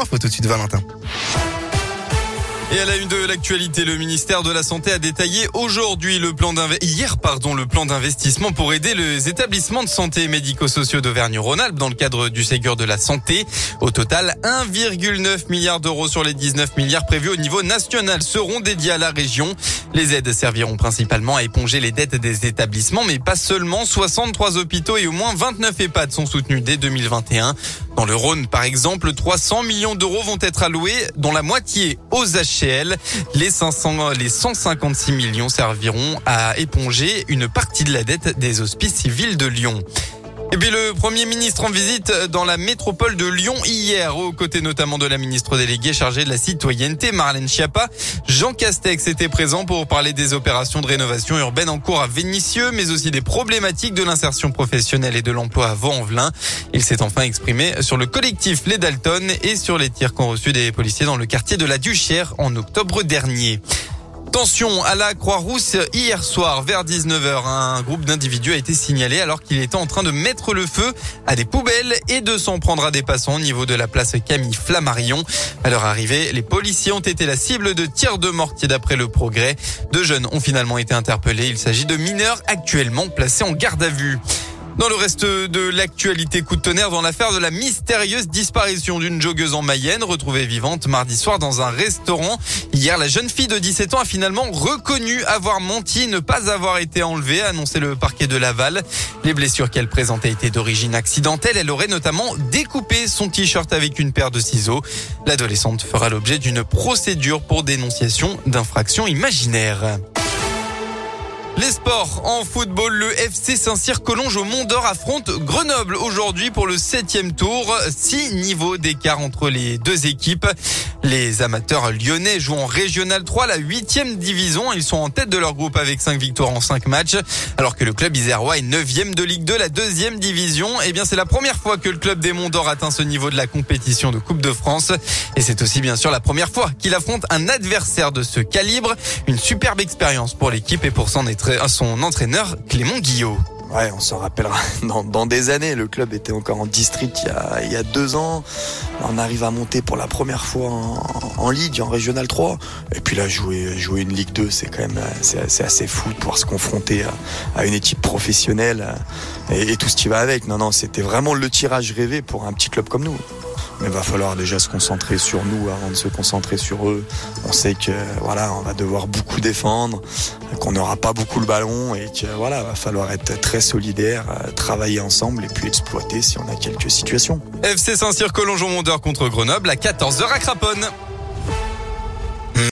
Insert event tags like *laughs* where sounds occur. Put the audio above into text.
Info tout de suite, Valentin. Et à la une de l'actualité, le ministère de la Santé a détaillé aujourd'hui le plan pardon, le plan d'investissement pour aider les établissements de santé médico-sociaux d'Auvergne-Rhône-Alpes dans le cadre du Ségur de la santé. Au total, 1,9 milliard d'euros sur les 19 milliards prévus au niveau national seront dédiés à la région. Les aides serviront principalement à éponger les dettes des établissements, mais pas seulement. 63 hôpitaux et au moins 29 EHPAD sont soutenus dès 2021. Dans le Rhône, par exemple, 300 millions d'euros vont être alloués, dont la moitié aux Les 500, les 156 millions serviront à éponger une partie de la dette des hospices civils de Lyon. Et puis le Premier ministre en visite dans la métropole de Lyon hier, aux côtés notamment de la ministre déléguée chargée de la citoyenneté, Marlène Schiappa. Jean Castex était présent pour parler des opérations de rénovation urbaine en cours à Vénissieux, mais aussi des problématiques de l'insertion professionnelle et de l'emploi à Vaux-en-Velin. Il s'est enfin exprimé sur le collectif Les Dalton et sur les tirs qu'ont reçus des policiers dans le quartier de la Duchère en octobre dernier. Attention à la Croix-Rousse hier soir vers 19h. Un groupe d'individus a été signalé alors qu'il était en train de mettre le feu à des poubelles et de s'en prendre à des passants au niveau de la place Camille Flammarion. À leur arrivée, les policiers ont été la cible de tirs de mortier d'après le progrès. Deux jeunes ont finalement été interpellés. Il s'agit de mineurs actuellement placés en garde à vue. Dans le reste de l'actualité, coup de tonnerre dans l'affaire de la mystérieuse disparition d'une joggeuse en Mayenne, retrouvée vivante mardi soir dans un restaurant. Hier, la jeune fille de 17 ans a finalement reconnu avoir menti, ne pas avoir été enlevée, a le parquet de Laval. Les blessures qu'elle présentait étaient d'origine accidentelle. Elle aurait notamment découpé son t-shirt avec une paire de ciseaux. L'adolescente fera l'objet d'une procédure pour dénonciation d'infraction imaginaire. Les sports en football, le FC Saint-Cyr-Collonges au Mont d'Or affronte Grenoble aujourd'hui pour le septième tour. Six niveaux d'écart entre les deux équipes. Les amateurs lyonnais jouent en Régional 3, la huitième division. Ils sont en tête de leur groupe avec cinq victoires en cinq matchs. Alors que le club isérois est neuvième de Ligue 2, la deuxième division. Eh bien, c'est la première fois que le club des Monts d'Or atteint ce niveau de la compétition de Coupe de France. Et c'est aussi bien sûr la première fois qu'il affronte un adversaire de ce calibre. Une superbe expérience pour l'équipe et pour son être son entraîneur Clément Guillot. Ouais, on s'en rappellera *laughs* dans, des années. Le club était encore en district il y, a, deux ans. On arrive à monter pour la première fois en, Ligue, en Régional 3. Et puis là, jouer, une Ligue 2, c'est quand même assez fou de pouvoir se confronter à, une équipe professionnelle et, et, tout ce qui va avec. Non, non, c'était vraiment le tirage rêvé pour un petit club comme nous. Mais va falloir déjà se concentrer sur nous avant de se concentrer sur eux. On sait que voilà, on va devoir beaucoup défendre, qu'on n'aura pas beaucoup le ballon et que voilà, va falloir être très solidaire, euh, travailler ensemble et puis exploiter si on a quelques situations. FC Saint-Cyr Collongeon Mondeur contre Grenoble à 14h à Craponne.